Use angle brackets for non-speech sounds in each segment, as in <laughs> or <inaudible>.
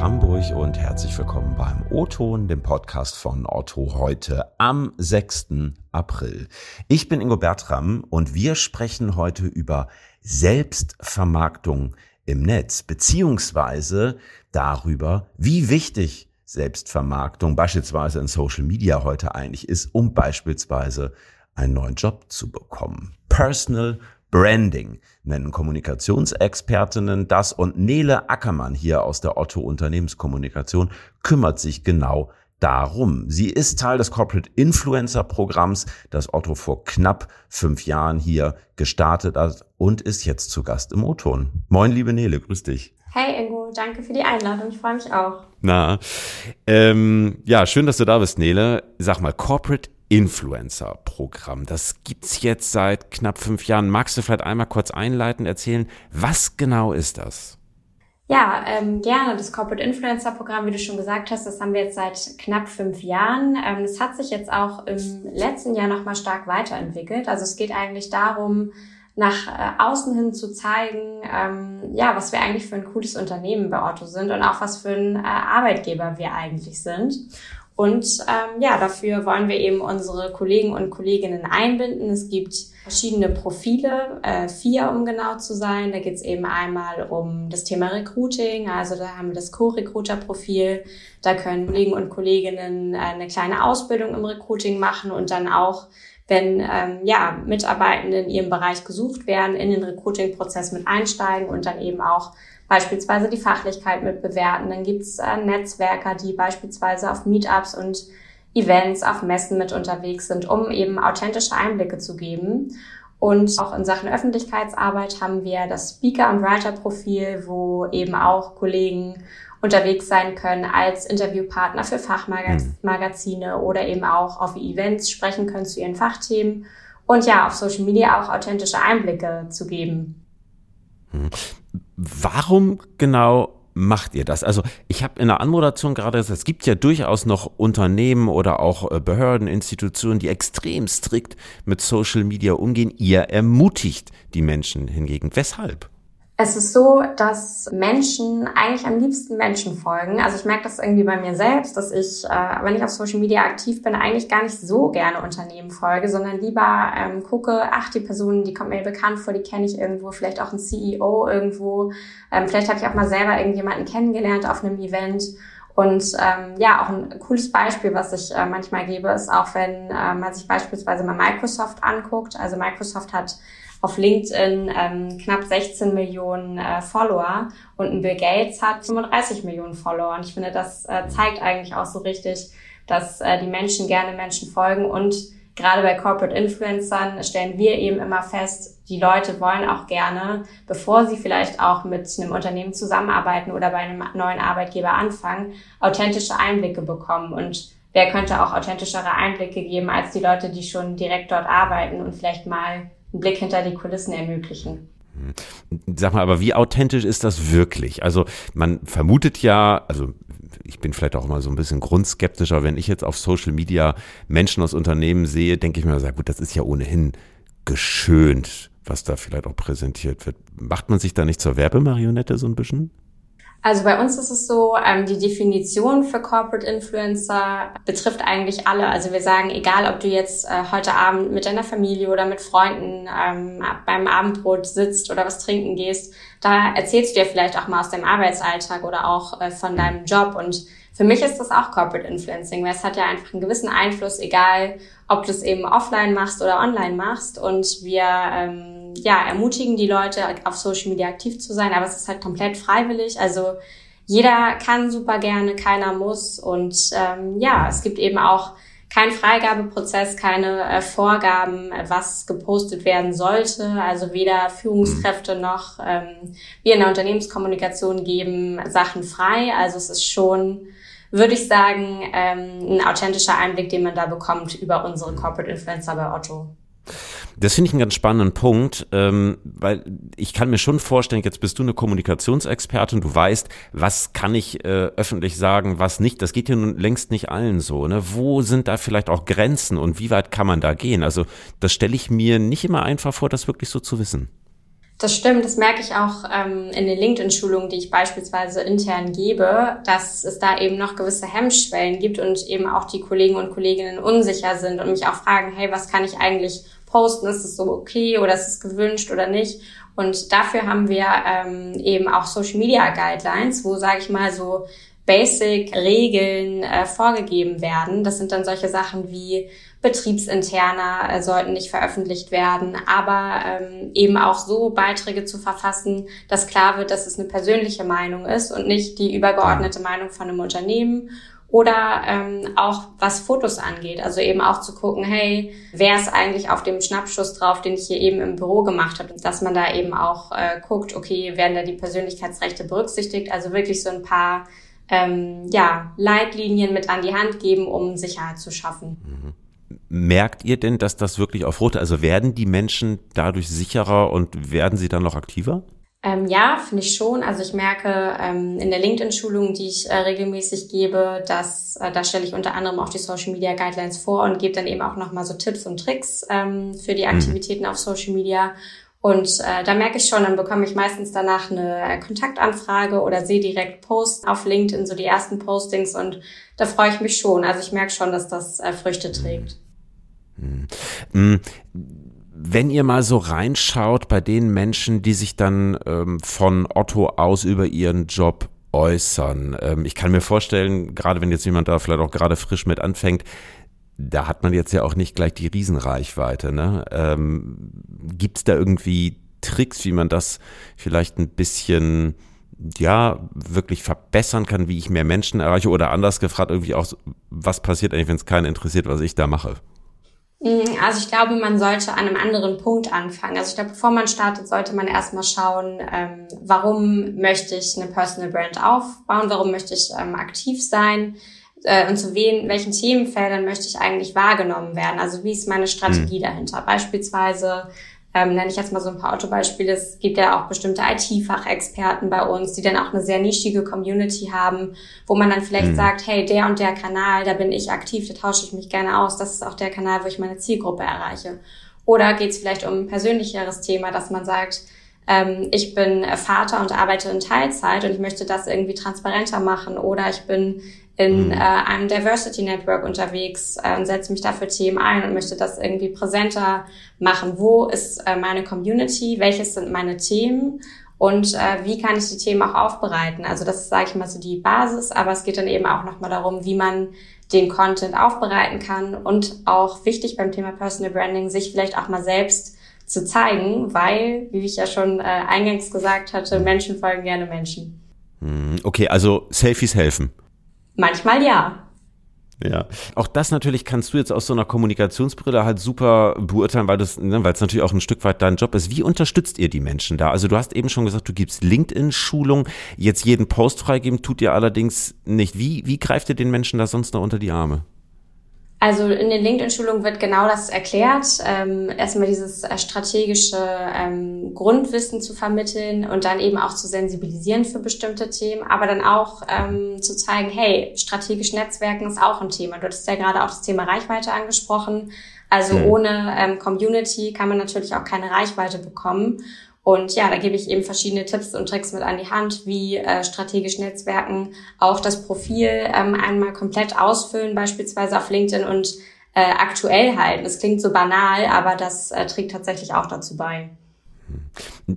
Hamburg und herzlich willkommen beim O-Ton, dem Podcast von Otto heute am 6. April. Ich bin Ingo Bertram und wir sprechen heute über Selbstvermarktung im Netz, beziehungsweise darüber, wie wichtig Selbstvermarktung beispielsweise in Social Media heute eigentlich ist, um beispielsweise einen neuen Job zu bekommen. Personal Branding nennen Kommunikationsexpertinnen das und Nele Ackermann hier aus der Otto Unternehmenskommunikation kümmert sich genau darum. Sie ist Teil des Corporate Influencer Programms, das Otto vor knapp fünf Jahren hier gestartet hat und ist jetzt zu Gast im O-Ton. Moin, liebe Nele, grüß dich. Hey Ingo, danke für die Einladung. Ich freue mich auch. Na, ähm, ja, schön, dass du da bist, Nele. Sag mal, Corporate Influencer-Programm. Das gibt's jetzt seit knapp fünf Jahren. Magst du vielleicht einmal kurz einleiten, erzählen, was genau ist das? Ja, ähm, gerne. Das Corporate Influencer Programm, wie du schon gesagt hast, das haben wir jetzt seit knapp fünf Jahren. Ähm, das hat sich jetzt auch im letzten Jahr nochmal stark weiterentwickelt. Also es geht eigentlich darum, nach äh, außen hin zu zeigen, ähm, ja, was wir eigentlich für ein cooles Unternehmen bei Otto sind und auch was für ein äh, Arbeitgeber wir eigentlich sind. Und ähm, ja, dafür wollen wir eben unsere Kollegen und Kolleginnen einbinden. Es gibt verschiedene Profile, äh, vier um genau zu sein. Da geht es eben einmal um das Thema Recruiting, also da haben wir das Co-Recruiter-Profil. Da können Kollegen und Kolleginnen äh, eine kleine Ausbildung im Recruiting machen und dann auch wenn ähm, ja, Mitarbeitende in ihrem Bereich gesucht werden, in den Recruiting-Prozess mit einsteigen und dann eben auch beispielsweise die Fachlichkeit mit bewerten. Dann gibt's äh, Netzwerker, die beispielsweise auf Meetups und Events, auf Messen mit unterwegs sind, um eben authentische Einblicke zu geben. Und auch in Sachen Öffentlichkeitsarbeit haben wir das Speaker- und Writer-Profil, wo eben auch Kollegen unterwegs sein können als Interviewpartner für Fachmagazine mhm. oder eben auch auf Events sprechen können zu ihren Fachthemen und ja, auf Social Media auch authentische Einblicke zu geben. Warum genau macht ihr das? Also ich habe in der Anmoderation gerade gesagt, es gibt ja durchaus noch Unternehmen oder auch äh, Behörden, Institutionen, die extrem strikt mit Social Media umgehen. Ihr ermutigt die Menschen hingegen. Weshalb? Es ist so, dass Menschen eigentlich am liebsten Menschen folgen. Also ich merke das irgendwie bei mir selbst, dass ich, äh, wenn ich auf Social Media aktiv bin, eigentlich gar nicht so gerne Unternehmen folge, sondern lieber ähm, gucke, ach, die Person, die kommt mir bekannt vor, die kenne ich irgendwo, vielleicht auch ein CEO irgendwo. Ähm, vielleicht habe ich auch mal selber irgendjemanden kennengelernt auf einem Event. Und ähm, ja, auch ein cooles Beispiel, was ich äh, manchmal gebe, ist auch, wenn äh, man sich beispielsweise mal Microsoft anguckt. Also Microsoft hat auf LinkedIn ähm, knapp 16 Millionen äh, Follower und ein Bill Gates hat 35 Millionen Follower. Und ich finde, das äh, zeigt eigentlich auch so richtig, dass äh, die Menschen gerne Menschen folgen und gerade bei Corporate Influencern stellen wir eben immer fest, die Leute wollen auch gerne, bevor sie vielleicht auch mit einem Unternehmen zusammenarbeiten oder bei einem neuen Arbeitgeber anfangen, authentische Einblicke bekommen. Und wer könnte auch authentischere Einblicke geben als die Leute, die schon direkt dort arbeiten und vielleicht mal einen Blick hinter die Kulissen ermöglichen. Sag mal, aber wie authentisch ist das wirklich? Also man vermutet ja, also ich bin vielleicht auch mal so ein bisschen grundskeptischer, wenn ich jetzt auf Social Media Menschen aus Unternehmen sehe, denke ich mir, sehr gut, das ist ja ohnehin geschönt, was da vielleicht auch präsentiert wird. Macht man sich da nicht zur Werbemarionette so ein bisschen? Also bei uns ist es so, ähm, die Definition für Corporate Influencer betrifft eigentlich alle. Also wir sagen, egal ob du jetzt äh, heute Abend mit deiner Familie oder mit Freunden ähm, beim Abendbrot sitzt oder was trinken gehst, da erzählst du dir vielleicht auch mal aus deinem Arbeitsalltag oder auch äh, von deinem Job. Und für mich ist das auch Corporate Influencing, weil es hat ja einfach einen gewissen Einfluss, egal ob du es eben offline machst oder online machst. Und wir ähm, ja, ermutigen die Leute, auf Social Media aktiv zu sein, aber es ist halt komplett freiwillig. Also jeder kann super gerne, keiner muss. Und ähm, ja, es gibt eben auch keinen Freigabeprozess, keine äh, Vorgaben, was gepostet werden sollte. Also weder Führungskräfte noch ähm, wir in der Unternehmenskommunikation geben Sachen frei. Also es ist schon, würde ich sagen, ähm, ein authentischer Einblick, den man da bekommt über unsere Corporate Influencer bei Otto. Das finde ich einen ganz spannenden Punkt, ähm, weil ich kann mir schon vorstellen, jetzt bist du eine Kommunikationsexpertin, du weißt, was kann ich äh, öffentlich sagen, was nicht. Das geht ja nun längst nicht allen so. Ne? Wo sind da vielleicht auch Grenzen und wie weit kann man da gehen? Also das stelle ich mir nicht immer einfach vor, das wirklich so zu wissen. Das stimmt, das merke ich auch ähm, in den LinkedIn-Schulungen, die ich beispielsweise intern gebe, dass es da eben noch gewisse Hemmschwellen gibt und eben auch die Kollegen und Kolleginnen unsicher sind und mich auch fragen, hey, was kann ich eigentlich posten? Ist es so okay oder ist es gewünscht oder nicht? Und dafür haben wir ähm, eben auch Social Media Guidelines, wo, sage ich mal, so Basic-Regeln äh, vorgegeben werden. Das sind dann solche Sachen wie betriebsinterner äh, sollten nicht veröffentlicht werden, aber ähm, eben auch so Beiträge zu verfassen, dass klar wird, dass es eine persönliche Meinung ist und nicht die übergeordnete Meinung von einem Unternehmen. Oder ähm, auch was Fotos angeht, also eben auch zu gucken, hey, wer ist eigentlich auf dem Schnappschuss drauf, den ich hier eben im Büro gemacht habe, dass man da eben auch äh, guckt, okay, werden da die Persönlichkeitsrechte berücksichtigt, also wirklich so ein paar ähm, ja, Leitlinien mit an die Hand geben, um Sicherheit zu schaffen. Mhm. Merkt ihr denn, dass das wirklich auf Rote, also werden die Menschen dadurch sicherer und werden sie dann noch aktiver? Ähm, ja, finde ich schon. Also ich merke ähm, in der LinkedIn-Schulung, die ich äh, regelmäßig gebe, dass äh, da stelle ich unter anderem auch die Social Media Guidelines vor und gebe dann eben auch nochmal so Tipps und Tricks ähm, für die mhm. Aktivitäten mhm. auf Social Media. Und äh, da merke ich schon, dann bekomme ich meistens danach eine Kontaktanfrage oder sehe direkt Posts auf LinkedIn, so die ersten Postings und da freue ich mich schon. Also ich merke schon, dass das äh, Früchte trägt. Mhm. Wenn ihr mal so reinschaut bei den Menschen, die sich dann ähm, von Otto aus über ihren Job äußern. Ähm, ich kann mir vorstellen, gerade wenn jetzt jemand da vielleicht auch gerade frisch mit anfängt, da hat man jetzt ja auch nicht gleich die Riesenreichweite. Ne? Ähm, Gibt es da irgendwie Tricks, wie man das vielleicht ein bisschen ja wirklich verbessern kann, wie ich mehr Menschen erreiche oder anders gefragt irgendwie auch, was passiert eigentlich, wenn es keinen interessiert, was ich da mache? Mm, also ich glaube, man sollte an einem anderen Punkt anfangen. Also ich glaube, bevor man startet, sollte man erstmal schauen, ähm, warum möchte ich eine Personal Brand aufbauen, warum möchte ich ähm, aktiv sein äh, und zu wen, welchen Themenfeldern möchte ich eigentlich wahrgenommen werden. Also wie ist meine Strategie mhm. dahinter? Beispielsweise ähm, nenne ich jetzt mal so ein paar Autobeispiele. Es gibt ja auch bestimmte IT-Fachexperten bei uns, die dann auch eine sehr nischige Community haben, wo man dann vielleicht mhm. sagt, hey, der und der Kanal, da bin ich aktiv, da tausche ich mich gerne aus. Das ist auch der Kanal, wo ich meine Zielgruppe erreiche. Oder geht es vielleicht um ein persönlicheres Thema, dass man sagt, ähm, ich bin Vater und arbeite in Teilzeit und ich möchte das irgendwie transparenter machen. Oder ich bin in mhm. äh, einem Diversity Network unterwegs äh, und setze mich dafür Themen ein und möchte das irgendwie präsenter machen. Wo ist äh, meine Community? Welches sind meine Themen? Und äh, wie kann ich die Themen auch aufbereiten? Also das ist, sage ich mal, so die Basis, aber es geht dann eben auch nochmal darum, wie man den Content aufbereiten kann und auch wichtig beim Thema Personal Branding, sich vielleicht auch mal selbst zu zeigen, weil, wie ich ja schon äh, eingangs gesagt hatte, Menschen folgen gerne Menschen. Mhm. Okay, also Selfies helfen. Manchmal ja. Ja, auch das natürlich kannst du jetzt aus so einer Kommunikationsbrille halt super beurteilen, weil das, ne, es natürlich auch ein Stück weit dein Job ist. Wie unterstützt ihr die Menschen da? Also du hast eben schon gesagt, du gibst LinkedIn-Schulung. Jetzt jeden Post freigeben tut ihr allerdings nicht. Wie, wie greift ihr den Menschen da sonst noch unter die Arme? Also in den LinkedIn-Schulungen wird genau das erklärt. Ähm, erstmal dieses äh, strategische ähm, Grundwissen zu vermitteln und dann eben auch zu sensibilisieren für bestimmte Themen, aber dann auch ähm, zu zeigen, hey, strategisch Netzwerken ist auch ein Thema. Du hattest ja gerade auch das Thema Reichweite angesprochen. Also mhm. ohne ähm, Community kann man natürlich auch keine Reichweite bekommen. Und ja, da gebe ich eben verschiedene Tipps und Tricks mit an die Hand, wie äh, strategisch Netzwerken, auch das Profil ähm, einmal komplett ausfüllen, beispielsweise auf LinkedIn und äh, aktuell halten. Das klingt so banal, aber das äh, trägt tatsächlich auch dazu bei.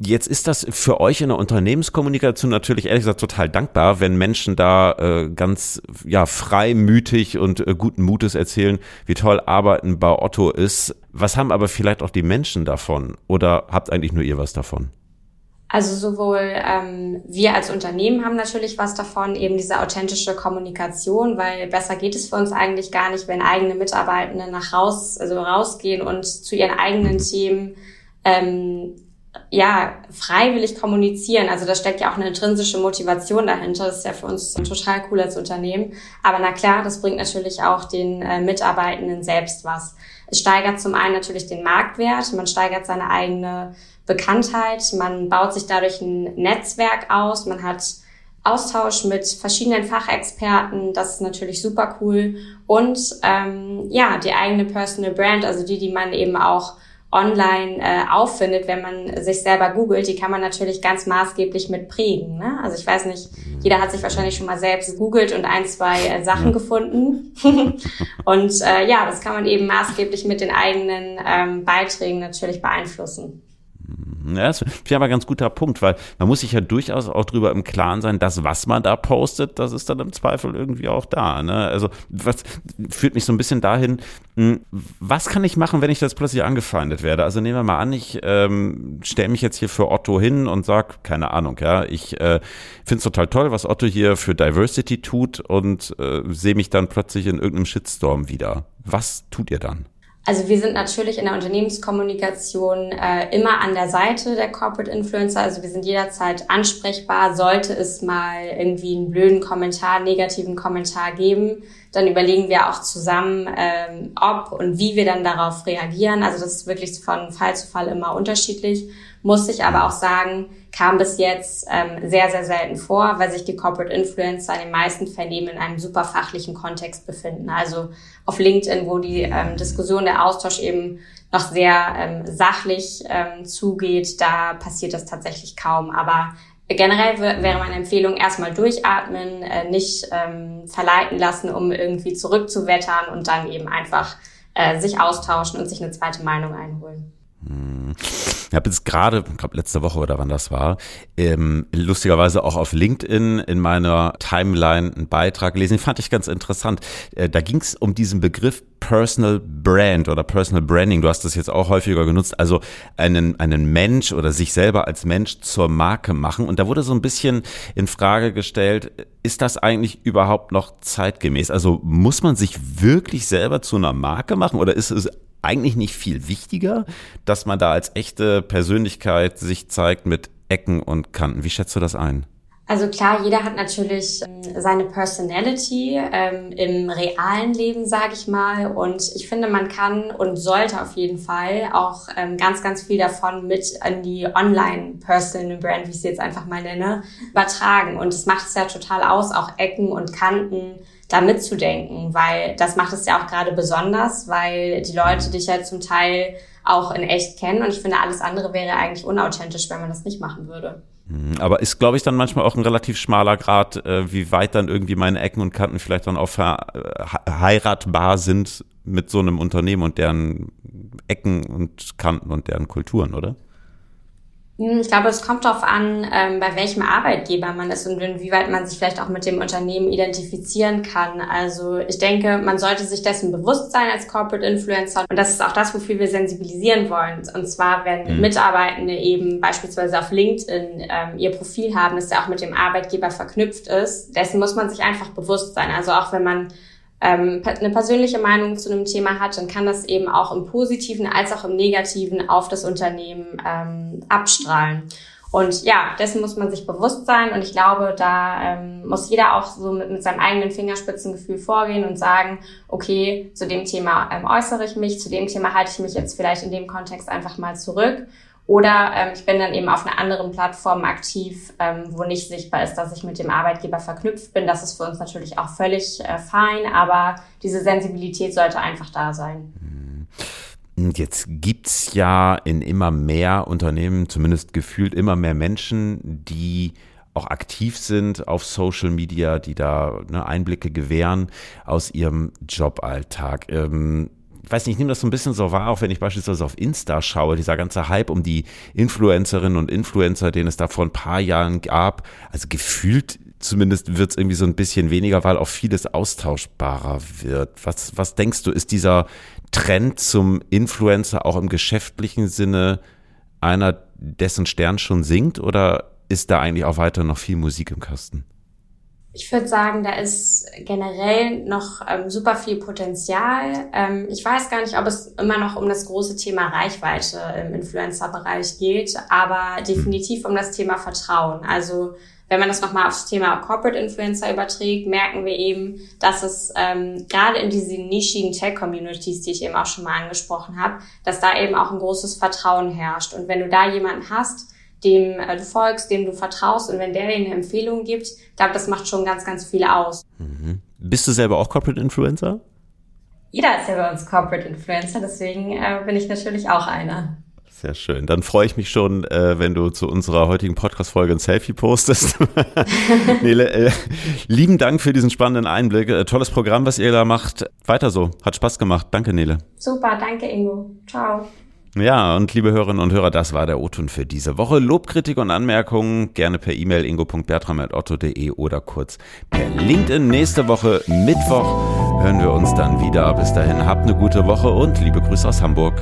Jetzt ist das für euch in der Unternehmenskommunikation natürlich ehrlich gesagt total dankbar, wenn Menschen da äh, ganz ja freimütig und äh, guten Mutes erzählen, wie toll Arbeiten bei Otto ist. Was haben aber vielleicht auch die Menschen davon? Oder habt eigentlich nur ihr was davon? Also sowohl ähm, wir als Unternehmen haben natürlich was davon, eben diese authentische Kommunikation, weil besser geht es für uns eigentlich gar nicht, wenn eigene Mitarbeitende nach raus, also rausgehen und zu ihren eigenen Themen ähm, ja, freiwillig kommunizieren. Also da steckt ja auch eine intrinsische Motivation dahinter. Das ist ja für uns ein total cooles Unternehmen. Aber na klar, das bringt natürlich auch den äh, Mitarbeitenden selbst was. Es steigert zum einen natürlich den Marktwert, man steigert seine eigene Bekanntheit, man baut sich dadurch ein Netzwerk aus, man hat Austausch mit verschiedenen Fachexperten, das ist natürlich super cool. Und ähm, ja, die eigene Personal Brand, also die, die man eben auch online äh, auffindet, wenn man sich selber googelt, die kann man natürlich ganz maßgeblich mit prägen. Ne? Also ich weiß nicht, jeder hat sich wahrscheinlich schon mal selbst googelt und ein, zwei äh, Sachen gefunden. <laughs> und äh, ja, das kann man eben maßgeblich mit den eigenen ähm, Beiträgen natürlich beeinflussen. Ja, das ich aber ein ganz guter Punkt, weil man muss sich ja durchaus auch drüber im Klaren sein, dass was man da postet, das ist dann im Zweifel irgendwie auch da. Ne? Also was führt mich so ein bisschen dahin, hm, was kann ich machen, wenn ich das plötzlich angefeindet werde? Also nehmen wir mal an, ich ähm, stelle mich jetzt hier für Otto hin und sag, keine Ahnung, ja, ich äh, finde es total toll, was Otto hier für Diversity tut und äh, sehe mich dann plötzlich in irgendeinem Shitstorm wieder. Was tut ihr dann? Also wir sind natürlich in der Unternehmenskommunikation äh, immer an der Seite der Corporate Influencer. Also wir sind jederzeit ansprechbar. Sollte es mal irgendwie einen blöden Kommentar, negativen Kommentar geben, dann überlegen wir auch zusammen, ähm, ob und wie wir dann darauf reagieren. Also das ist wirklich von Fall zu Fall immer unterschiedlich. Muss ich aber auch sagen, kam bis jetzt ähm, sehr, sehr selten vor, weil sich die Corporate Influencer in den meisten Fällen eben in einem super fachlichen Kontext befinden. Also auf LinkedIn, wo die ähm, Diskussion, der Austausch eben noch sehr ähm, sachlich ähm, zugeht, da passiert das tatsächlich kaum. Aber generell wäre meine Empfehlung erstmal durchatmen, äh, nicht ähm, verleiten lassen, um irgendwie zurückzuwettern und dann eben einfach äh, sich austauschen und sich eine zweite Meinung einholen. Hm. Ich habe jetzt gerade, ich glaube letzte Woche oder wann das war, ähm, lustigerweise auch auf LinkedIn in meiner Timeline einen Beitrag gelesen, den fand ich ganz interessant. Äh, da ging es um diesen Begriff Personal Brand oder Personal Branding. Du hast das jetzt auch häufiger genutzt. Also einen, einen Mensch oder sich selber als Mensch zur Marke machen. Und da wurde so ein bisschen in Frage gestellt, ist das eigentlich überhaupt noch zeitgemäß? Also muss man sich wirklich selber zu einer Marke machen oder ist es eigentlich nicht viel wichtiger, dass man da als echte Persönlichkeit sich zeigt mit Ecken und Kanten. Wie schätzt du das ein? Also klar, jeder hat natürlich ähm, seine Personality ähm, im realen Leben, sage ich mal. Und ich finde, man kann und sollte auf jeden Fall auch ähm, ganz, ganz viel davon mit an die Online-Personal Brand, wie ich sie jetzt einfach mal nenne, übertragen. Und es macht es ja total aus, auch Ecken und Kanten da mitzudenken, weil das macht es ja auch gerade besonders, weil die Leute dich ja zum Teil auch in echt kennen und ich finde, alles andere wäre eigentlich unauthentisch, wenn man das nicht machen würde. Mhm, aber ist, glaube ich, dann manchmal auch ein relativ schmaler Grad, äh, wie weit dann irgendwie meine Ecken und Kanten vielleicht dann auch verheiratbar sind mit so einem Unternehmen und deren Ecken und Kanten und deren Kulturen, oder? Hm, ich glaube, es kommt darauf an, ähm, bei welchem Arbeitgeber man ist und inwieweit man sich vielleicht auch mit dem Unternehmen identifizieren kann. Also ich denke, man sollte sich dessen bewusst sein als Corporate Influencer. Und das ist auch das, wofür wir sensibilisieren wollen. Und zwar, wenn mhm. Mitarbeitende eben beispielsweise auf LinkedIn ähm, ihr Profil haben, das ja auch mit dem Arbeitgeber verknüpft ist, dessen muss man sich einfach bewusst sein. Also auch wenn man ähm, eine persönliche Meinung zu einem Thema hat, dann kann das eben auch im Positiven als auch im Negativen auf das Unternehmen ähm, abstrahlen. Und ja, dessen muss man sich bewusst sein. Und ich glaube, da ähm, muss jeder auch so mit, mit seinem eigenen Fingerspitzengefühl vorgehen und sagen, okay, zu dem Thema ähm, äußere ich mich, zu dem Thema halte ich mich jetzt vielleicht in dem Kontext einfach mal zurück. Oder ähm, ich bin dann eben auf einer anderen Plattform aktiv, ähm, wo nicht sichtbar ist, dass ich mit dem Arbeitgeber verknüpft bin. Das ist für uns natürlich auch völlig äh, fein, aber diese Sensibilität sollte einfach da sein. Mhm. Jetzt gibt's ja in immer mehr Unternehmen, zumindest gefühlt immer mehr Menschen, die auch aktiv sind auf Social Media, die da ne, Einblicke gewähren aus ihrem Joballtag. Ähm, ich weiß nicht, ich nehme das so ein bisschen so wahr, auch wenn ich beispielsweise auf Insta schaue, dieser ganze Hype um die Influencerinnen und Influencer, den es da vor ein paar Jahren gab. Also gefühlt zumindest wird es irgendwie so ein bisschen weniger, weil auch vieles austauschbarer wird. Was, was denkst du, ist dieser Trend zum Influencer auch im geschäftlichen Sinne einer, dessen Stern schon sinkt oder ist da eigentlich auch weiter noch viel Musik im Kasten? Ich würde sagen, da ist generell noch ähm, super viel Potenzial. Ähm, ich weiß gar nicht, ob es immer noch um das große Thema Reichweite im Influencer-Bereich geht, aber definitiv um das Thema Vertrauen. Also wenn man das nochmal aufs Thema Corporate Influencer überträgt, merken wir eben, dass es ähm, gerade in diesen nischigen Tech-Communities, die ich eben auch schon mal angesprochen habe, dass da eben auch ein großes Vertrauen herrscht. Und wenn du da jemanden hast, dem äh, du folgst, dem du vertraust und wenn der dir eine Empfehlung gibt, ich glaube, das macht schon ganz, ganz viel aus. Mhm. Bist du selber auch Corporate Influencer? jeder ist ja bei uns Corporate Influencer, deswegen äh, bin ich natürlich auch einer. Sehr schön. Dann freue ich mich schon, äh, wenn du zu unserer heutigen Podcast-Folge ein Selfie postest. <laughs> Nele, äh, lieben Dank für diesen spannenden Einblick. Äh, tolles Programm, was ihr da macht. Weiter so. Hat Spaß gemacht. Danke, Nele. Super, danke, Ingo. Ciao. Ja, und liebe Hörerinnen und Hörer, das war der O-Ton für diese Woche. Lob, Kritik und Anmerkungen gerne per E-Mail ingo.bertram.otto.de oder kurz per LinkedIn. Nächste Woche Mittwoch hören wir uns dann wieder. Bis dahin, habt eine gute Woche und liebe Grüße aus Hamburg.